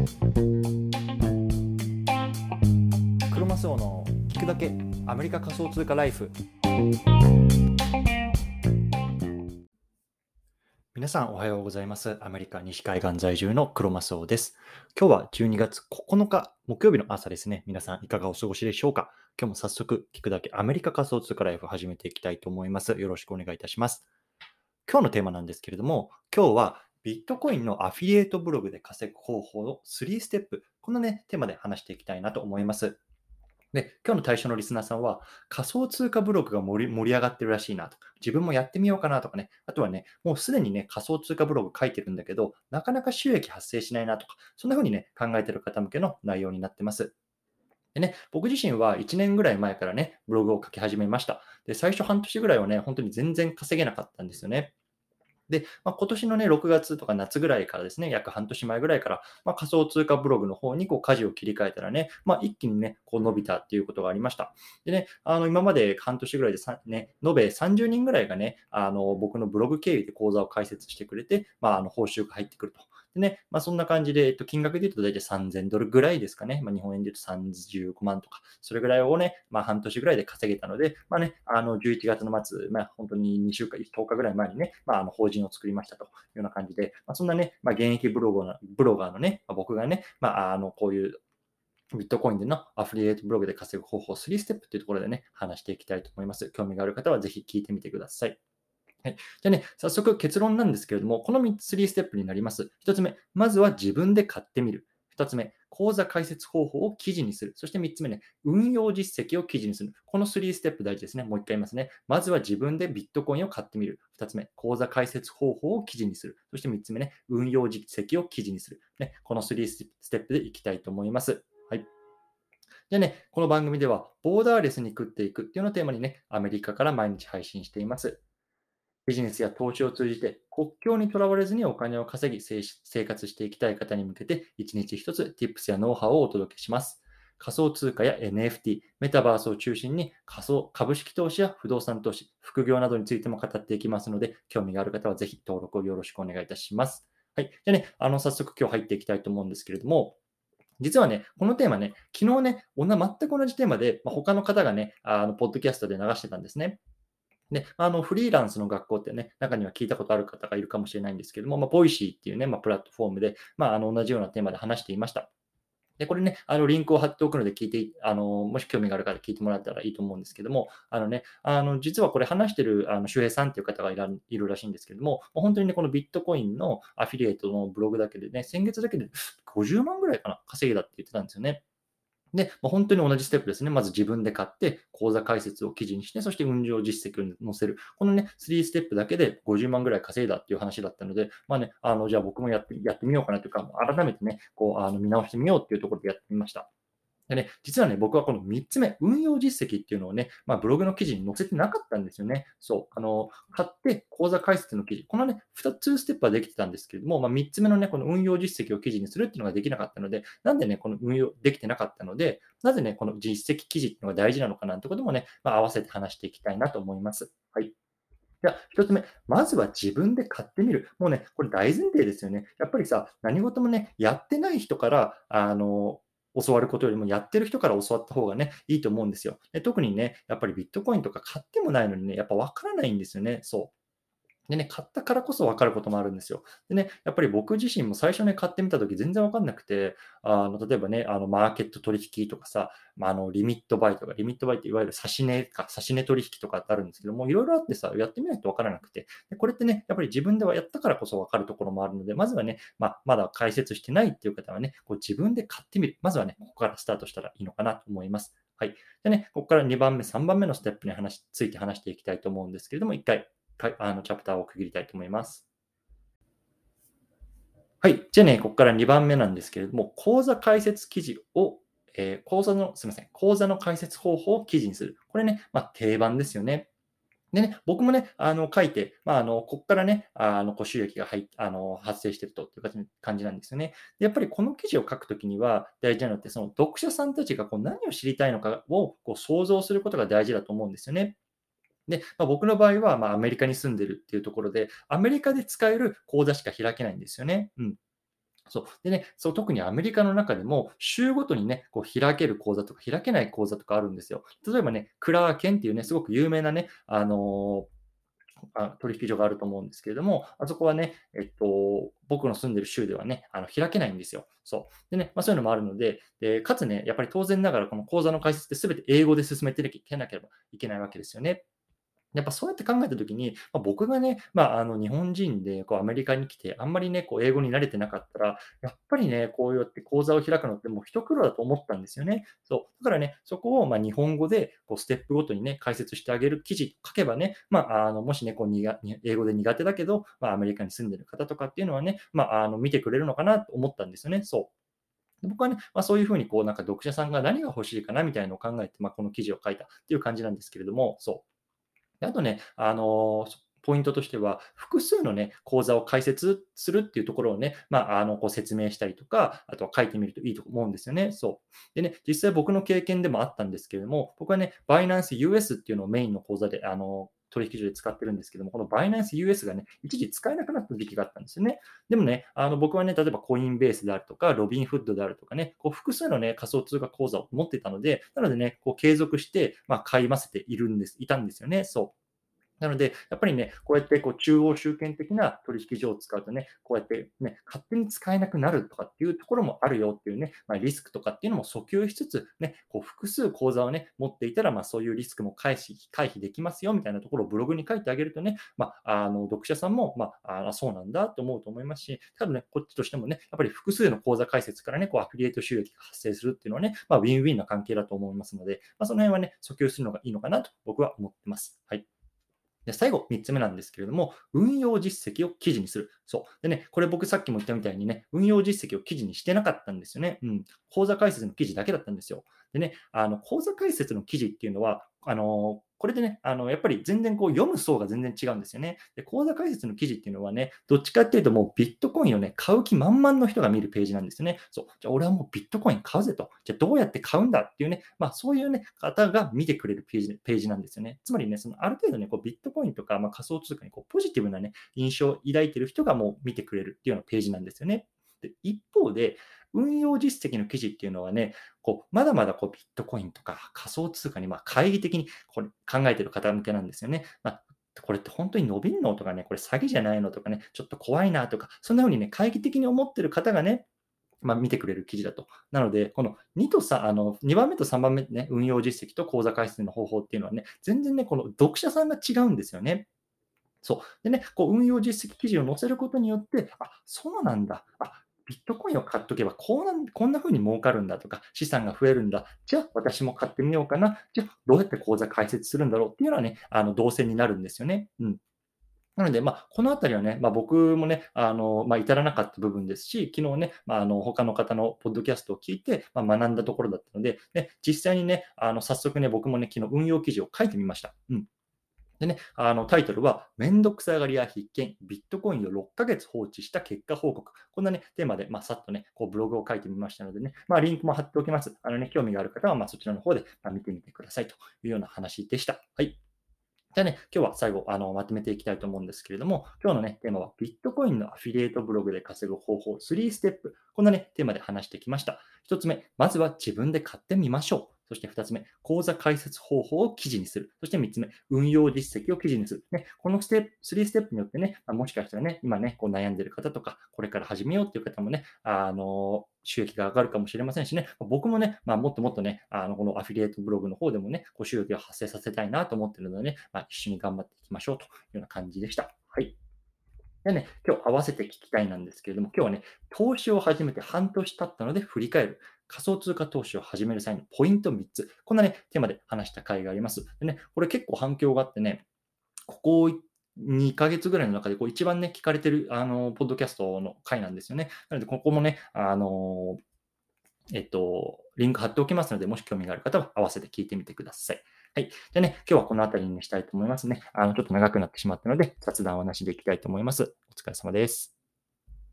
クロマスオの聞くだけアメリカ仮想通貨ライフ。皆さんおはようございます。アメリカ西海岸在住のクロマスオです。今日は12月9日木曜日の朝ですね。皆さんいかがお過ごしでしょうか？今日も早速聞くだけアメリカ仮想通貨ライフ始めていきたいと思います。よろしくお願いいたします。今日のテーマなんですけれども今日はビットコインのアフィリエイトブログで稼ぐ方法の3ステップ。このね、テーマで話していきたいなと思います。で、今日の対象のリスナーさんは、仮想通貨ブログが盛り上がってるらしいなとか、自分もやってみようかなとかね、あとはね、もうすでにね、仮想通貨ブログ書いてるんだけど、なかなか収益発生しないなとか、そんな風にね、考えてる方向けの内容になってます。でね、僕自身は1年ぐらい前からね、ブログを書き始めました。で、最初半年ぐらいはね、本当に全然稼げなかったんですよね。で、まあ、今年のね、6月とか夏ぐらいからですね、約半年前ぐらいから、まあ、仮想通貨ブログの方にこう舵を切り替えたらね、まあ、一気にね、こう伸びたっていうことがありました。でね、あの今まで半年ぐらいでね、延べ30人ぐらいがね、あの僕のブログ経由で講座を開設してくれて、まあ、あの報酬が入ってくると。でね、まあ、そんな感じで、えっと、金額で言うと大体3000ドルぐらいですかね。まあ、日本円で言うと35万とか、それぐらいをね、まあ、半年ぐらいで稼げたので、まあね、あの、11月の末、まあ、本当に2週間、10日ぐらい前にね、まあ、あの、法人を作りましたというような感じで、まあ、そんなね、まあ、現役ブロガーブロガーのね、まあ、僕がね、まあ、あの、こういうビットコインでのアフリエイトブログで稼ぐ方法3ステップというところでね、話していきたいと思います。興味がある方はぜひ聞いてみてください。はい。じゃあね、早速結論なんですけれども、この3つ3ステップになります。1つ目、まずは自分で買ってみる。2つ目、口座開設方法を記事にする。そして3つ目ね、運用実績を記事にする。この3ステップ大事ですね。もう一回言いますね。まずは自分でビットコインを買ってみる。2つ目、口座開設方法を記事にする。そして3つ目ね、運用実績を記事にする。ね、この3ステップでいきたいと思います。はい。じゃあね、この番組では、ボーダーレスに食っていくっていうのをテーマにね、アメリカから毎日配信しています。ビジネスや投資を通じて国境にとらわれずにお金を稼ぎ生活していきたい方に向けて一日一つ Tips やノウハウをお届けします。仮想通貨や NFT、メタバースを中心に仮想株式投資や不動産投資、副業などについても語っていきますので、興味がある方はぜひ登録をよろしくお願いいたします。はい。じゃあね、あの、早速今日入っていきたいと思うんですけれども、実はね、このテーマね、昨日ね、全く同じテーマで、まあ、他の方がね、あの、ポッドキャストで流してたんですね。で、あの、フリーランスの学校ってね、中には聞いたことある方がいるかもしれないんですけども、まあ、 Voicy っていうね、まあ、プラットフォームで、まあ、あの、同じようなテーマで話していました。で、これね、あの、リンクを貼っておくので聞いて、あの、もし興味がある方聞いてもらったらいいと思うんですけども、あのね、あの、実はこれ話してる、あの、周平さんっていう方がいらいるらしいんですけども、本当にね、このビットコインのアフィリエイトのブログだけでね、先月だけで50万ぐらいかな、稼いだって言ってたんですよね。で、まあ、本当に同じステップですね。まず自分で買って、口座開設を記事にして、そして運用実績を載せる。このね、3ステップだけで50万ぐらい稼いだっていう話だったので、まあね、あの、じゃあ僕もやってやってみようかなというか、改めてね、こう、あの見直してみようっていうところでやってみました。でね、実はね、僕はこの3つ目、運用実績っていうのをね、まあ、ブログの記事に載せてなかったんですよね。そう。あの、買って口座開設の記事。このね、2つステップはできてたんですけれども、まあ、3つ目のね、この運用実績を記事にするっていうのができなかったので、なんでね、この運用できてなかったので、なぜね、この実績記事っていうのが大事なのかなんてこともね、まあ、合わせて話していきたいなと思います。はい。じゃあ、一つ目、まずは自分で買ってみる。もうね、これ大前提ですよね。やっぱりさ、何事もね、やってない人から、あの、教わることよりもやってる人から教わった方がね、いいと思うんですよ。で特にね、やっぱりビットコインとか買ってもないのにね、やっぱわからないんですよね。そう。でね、買ったからこそ分かることもあるんですよ。でね、やっぱり僕自身も最初ね、買ってみたとき全然分かんなくて、あの例えばね、あのマーケット取引とかさ、まあ、あのリミットバイとか、リミットバイっていわゆる差し値か、差し値取引とかってあるんですけども、いろいろあってさ、やってみないと分からなくて、でこれってね、やっぱり自分ではやったからこそ分かるところもあるので、まずはね、まあ、まだ解説してないっていう方はね、こう自分で買ってみる。まずはね、ここからスタートしたらいいのかなと思います。はい。でね、ここから2番目、3番目のステップに話ついて話していきたいと思うんですけれども、1回あのチャプターを区切りたいと思います。はい。じゃあね、ここから2番目なんですけれども、講座解説記事を、えー、講座の、すみません、講座の解説方法を記事にする。これね、まあ、定番ですよね。でね、僕もね、あの書いて、まあ、あのここからね、あの収益が入あの発生してるとっていう感じなんですよね。やっぱりこの記事を書くときには大事なのって、その読者さんたちがこう何を知りたいのかをこう想像することが大事だと思うんですよね。で、まあ、僕の場合は、ま、アメリカに住んでるっていうところで、アメリカで使える口座しか開けないんですよね。うん。そう。でね、そう、特にアメリカの中でも、週ごとにね、こう開ける講座とか開けない講座とかあるんですよ。例えばね、クラーケンっていうね、すごく有名なね、あのーあ取引所があると思うんですけれども、あそこはね、えっと、僕の住んでる州ではね、あの開けないんですよ。そう。でね、まあ、そういうのもあるので、でかつね、やっぱり当然ながらこの講座の解説って全て英語で進めていけなければいけないわけですよね。やっぱそうやって考えたときに、まあ、僕がね、まあ、あの日本人でこうアメリカに来て、あんまりね、こう英語に慣れてなかったら、やっぱりね、こうやって講座を開くのってもう一苦労だと思ったんですよね。そう。だからね、そこをま日本語でこうステップごとにね、解説してあげる記事書けばね、まあ、あのもしね、こうにが英語で苦手だけど、まあ、アメリカに住んでる方とかっていうのはね、まあ、あの見てくれるのかなと思ったんですよね。そう。僕はね、まあ、そういうふうにこうなんか読者さんが何が欲しいかなみたいなのを考えて、まあ、この記事を書いたっていう感じなんですけれども、そう。であとね、あのポイントとしては、複数のね、講座を開設するっていうところをね、まあ、あの、こう説明したりとか、あとは書いてみるといいと思うんですよね。そう。でね、実際僕の経験でもあったんですけれども、僕はね、バイナンス US っていうのをメインの講座で、あの、取引所で使ってるんですけども、このバイナンス US がね、一時使えなくなった時期があったんですよね。でもね、あの僕はね、例えばコインベースであるとか、ロビンフッドであるとかね、こう複数のね、仮想通貨口座を持ってたので、なのでね、こう継続して、まあ、買いませているんです、いたんですよね。そう。なので、やっぱりね、こうやってこう中央集権的な取引所を使うとね、こうやってね、勝手に使えなくなるとかっていうところもあるよっていうね、まあ、リスクとかっていうのも訴求しつつ、ね、こう複数口座をね、持っていたら、まあそういうリスクも回避回避できますよみたいなところをブログに書いてあげるとね、まあ、あの読者さんも、まあ、あそうなんだと思うと思いますし、多分ね、こっちとしてもね、やっぱり複数の口座開設からね、こうアフィリエイト収益が発生するっていうのはね、まあ、ウィンウィンな関係だと思いますので、まあ、その辺はね、訴求するのがいいのかなと僕は思ってます。はい。で最後、3つ目なんですけれども、運用実績を記事にする。そう。でね、これ僕さっきも言ったみたいにね、運用実績を記事にしてなかったんですよね。うん。講座解説の記事だけだったんですよ。でね、あの、講座解説の記事っていうのは、あの、これでね、あの、やっぱり全然こう読む層が全然違うんですよね。で、講座解説の記事っていうのはね、どっちかっていうともうビットコインをね、買う気満々の人が見るページなんですよね。そう。じゃあ俺はもうビットコイン買うぜと。じゃあどうやって買うんだっていうね、まあそういうね、方が見てくれるページページなんですよね。つまりね、そのある程度ね、こうビットコインとか、まあ、仮想通貨にこうポジティブなね、印象を抱いてる人がもう見てくれるっていうようなページなんですよね。で一方で、運用実績の記事っていうのはね、こうまだまだこうビットコインとか仮想通貨にまあ懐疑的にこれ考えている方向けなんですよね。まあこれって本当に伸びんのとかね、これ詐欺じゃないのとかね、ちょっと怖いなとか、そんな風にね、懐疑的に思ってる方がね、まあ、見てくれる記事だと。なので、この2と3、あの、2番目と3番目ね、運用実績と口座開設の方法っていうのはね、全然ね、この読者さんが違うんですよね。そう。でね、こう運用実績記事を載せることによって、あ、そうなんだ。あ、ビットコインを買っとけばこうなん、こんな風に儲かるんだとか、資産が増えるんだ。じゃあ、私も買ってみようかな。じゃあ、どうやって口座開設するんだろうっていうのはね、あの、動線になるんですよね。うん。なので、まあ、このあたりはね、まあ、僕もね、あの、まあ、至らなかった部分ですし、昨日ね、まあ、あの、他の方のポッドキャストを聞いて、ま、学んだところだったので、ね、実際にね、あの、早速ね、僕もね、昨日運用記事を書いてみました。うん。でね、あのタイトルは、めんどくさがりや必見、ビットコインを6ヶ月放置した結果報告。こんなね、テーマで、まあ、さっとね、こうブログを書いてみましたのでね、まあ、リンクも貼っておきます。あのね、興味がある方は、ま、そちらの方で、ま見てみてくださいというような話でした。はい。じゃあね、今日は最後、あの、まとめていきたいと思うんですけれども、今日のね、テーマは、ビットコインのアフィリエイトブログで稼ぐ方法3ステップ。こんなね、テーマで話してきました。1つ目、まずは自分で買ってみましょう。そして2つ目、口座開設方法を記事にする。そして3つ目、運用実績を記事にする。ね、このステップ、3ステップによってね、ま、もしかしたらね、今ね、こう悩んでる方とか、これから始めようっていう方もね、あの、収益が上がるかもしれませんしね、僕もね、まあ、もっともっとね、あのこのアフィリエイトブログの方でもね、こう収益を発生させたいなと思ってるのでね、まあ、一緒に頑張っていきましょうというような感じでした。はい。でね、今日合わせて聞きたいなんですけれども、今日はね、投資を始めて半年経ったので振り返る。仮想通貨投資を始める際のポイント3つ。こんなね、テーマで話した回があります。でね、これ結構反響があってね、ここ2ヶ月ぐらいの中でこう一番ね、聞かれてる、あの、ポッドキャストの回なんですよね。なので、ここもね、あの、えっと、リンク貼っておきますので、もし興味がある方は合わせて聞いてみてください。はい。じゃあね、今日はこの辺りにしたいと思いますね。あの、ちょっと長くなってしまったので、雑談をなしでいきたいと思います。お疲れ様です。